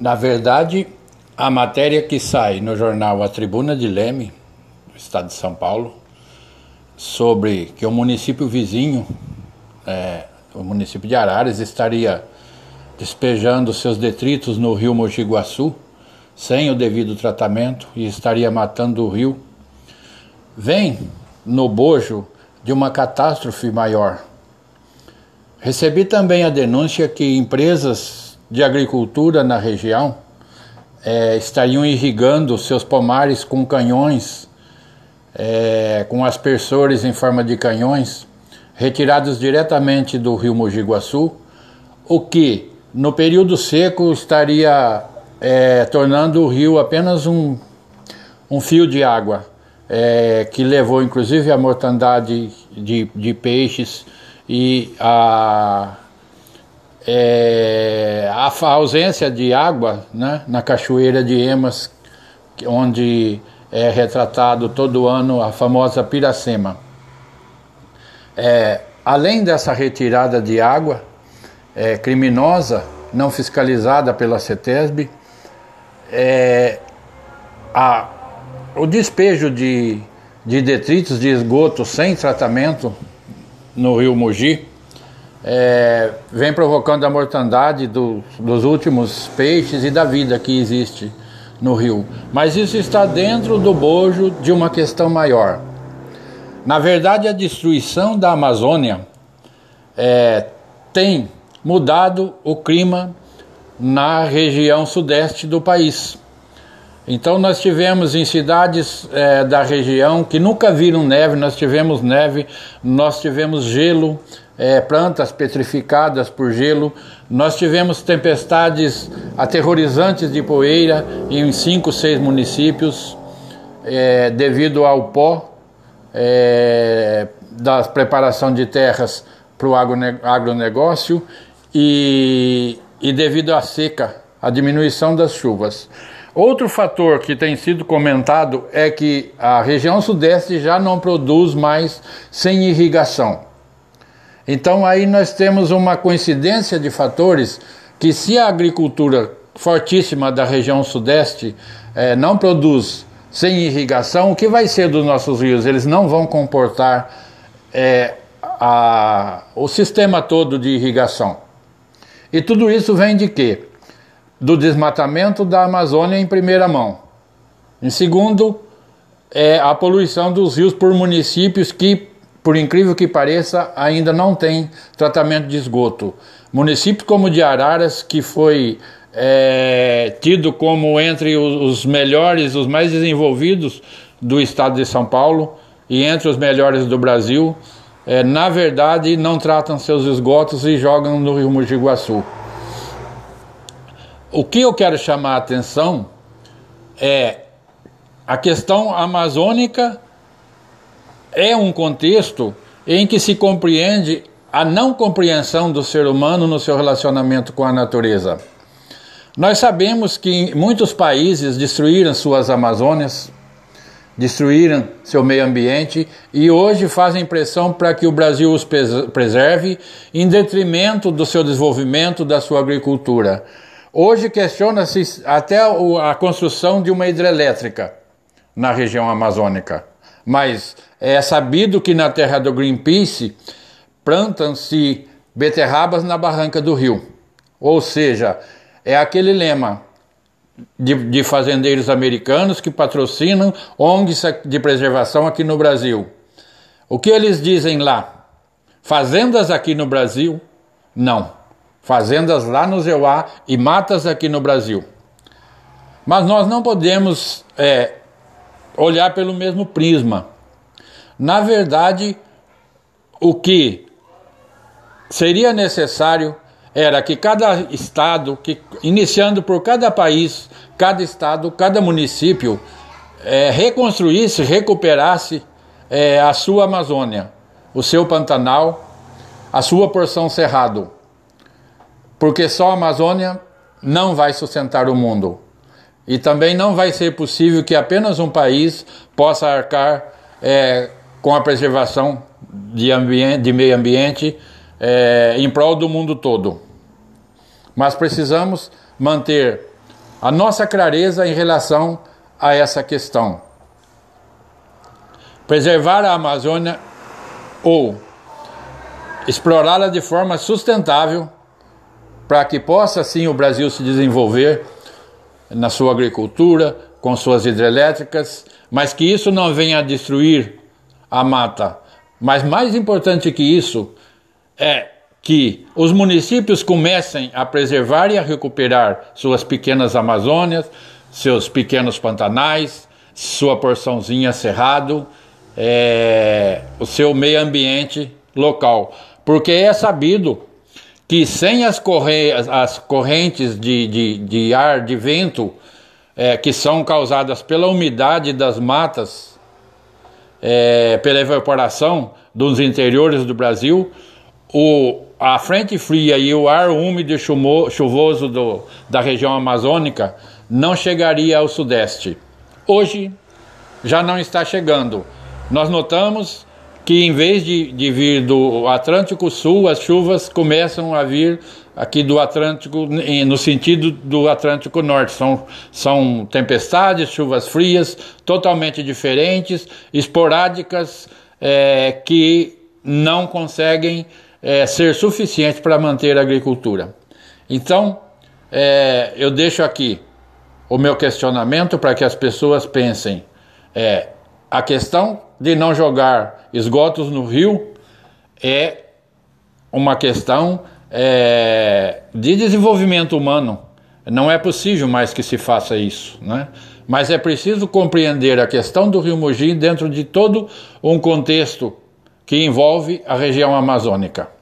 Na verdade, a matéria que sai no jornal A Tribuna de Leme, do estado de São Paulo, sobre que o município vizinho, é, o município de Araras, estaria despejando seus detritos no rio Mogi Guaçu, sem o devido tratamento, e estaria matando o rio, vem no bojo de uma catástrofe maior. Recebi também a denúncia que empresas de agricultura na região é, estariam irrigando seus pomares com canhões, é, com aspersores em forma de canhões, retirados diretamente do rio Mogi Guaçu, o que no período seco estaria é, tornando o rio apenas um, um fio de água, é, que levou inclusive a mortandade de, de peixes e a é, a ausência de água né, na cachoeira de Emas, onde é retratado todo ano a famosa Piracema. É, além dessa retirada de água é, criminosa, não fiscalizada pela CETESB, é, a, o despejo de, de detritos de esgoto sem tratamento no rio Mogi é, vem provocando a mortandade do, dos últimos peixes e da vida que existe no rio. Mas isso está dentro do bojo de uma questão maior. Na verdade, a destruição da Amazônia é, tem mudado o clima na região sudeste do país. Então, nós tivemos em cidades é, da região que nunca viram neve, nós tivemos neve, nós tivemos gelo, é, plantas petrificadas por gelo. Nós tivemos tempestades aterrorizantes de poeira em cinco, seis municípios, é, devido ao pó é, da preparação de terras para o agronegócio e, e devido à seca, a diminuição das chuvas. Outro fator que tem sido comentado é que a região sudeste já não produz mais sem irrigação. Então aí nós temos uma coincidência de fatores que se a agricultura fortíssima da região sudeste eh, não produz sem irrigação, o que vai ser dos nossos rios? Eles não vão comportar eh, a, o sistema todo de irrigação. E tudo isso vem de quê? Do desmatamento da Amazônia em primeira mão. Em segundo, é a poluição dos rios por municípios que por incrível que pareça, ainda não tem tratamento de esgoto. Municípios como de Araras, que foi é, tido como entre os melhores, os mais desenvolvidos do estado de São Paulo e entre os melhores do Brasil, é, na verdade não tratam seus esgotos e jogam no Rio Mogi Guaçu. O que eu quero chamar a atenção é a questão amazônica é um contexto em que se compreende a não compreensão do ser humano no seu relacionamento com a natureza. Nós sabemos que muitos países destruíram suas Amazônias, destruíram seu meio ambiente e hoje fazem pressão para que o Brasil os preserve em detrimento do seu desenvolvimento, da sua agricultura. Hoje questiona-se até a construção de uma hidrelétrica na região amazônica. Mas é sabido que na terra do Greenpeace plantam-se beterrabas na barranca do rio. Ou seja, é aquele lema de, de, fazendeiros americanos que patrocinam ONGs de preservação aqui no Brasil. O que eles dizem lá? Fazendas aqui no Brasil? Não. Fazendas lá no Zeuá e matas aqui no Brasil. Mas nós não podemos é, olhar pelo mesmo prisma. Na verdade, o que seria necessário era que cada estado, que, iniciando por cada país, cada estado, cada município, é, reconstruísse, recuperasse é, a sua Amazônia, o seu Pantanal, a sua porção Cerrado. Porque só a Amazônia não vai sustentar o mundo. E também não vai ser possível que apenas um país possa arcar é, com a preservação de, ambiente, de meio ambiente é, em prol do mundo todo. Mas precisamos manter a nossa clareza em relação a essa questão. Preservar a Amazônia ou explorá-la de forma sustentável para que possa sim o Brasil se desenvolver na sua agricultura, com suas hidrelétricas, mas que isso não venha a destruir a mata. Mas mais importante que isso é que os municípios comecem a preservar e a recuperar suas pequenas Amazônias, seus pequenos pantanais, sua porçãozinha cerrado, é, o seu meio ambiente local. Porque é sabido que sem as, corre as correntes de, de, de ar, de vento, é, que são causadas pela umidade das matas, é, pela evaporação dos interiores do Brasil, o, a frente fria e o ar úmido e chuvoso do, da região amazônica não chegaria ao sudeste. Hoje já não está chegando. Nós notamos que em vez de, de vir do Atlântico Sul, as chuvas começam a vir aqui do Atlântico, no sentido do Atlântico Norte. São, são tempestades, chuvas frias, totalmente diferentes, esporádicas, é, que não conseguem é, ser suficientes para manter a agricultura. Então, é, eu deixo aqui o meu questionamento para que as pessoas pensem. A questão de não jogar esgotos no rio é uma questão é, de desenvolvimento humano. Não é possível mais que se faça isso, né? Mas é preciso compreender a questão do Rio Mogi dentro de todo um contexto que envolve a região amazônica.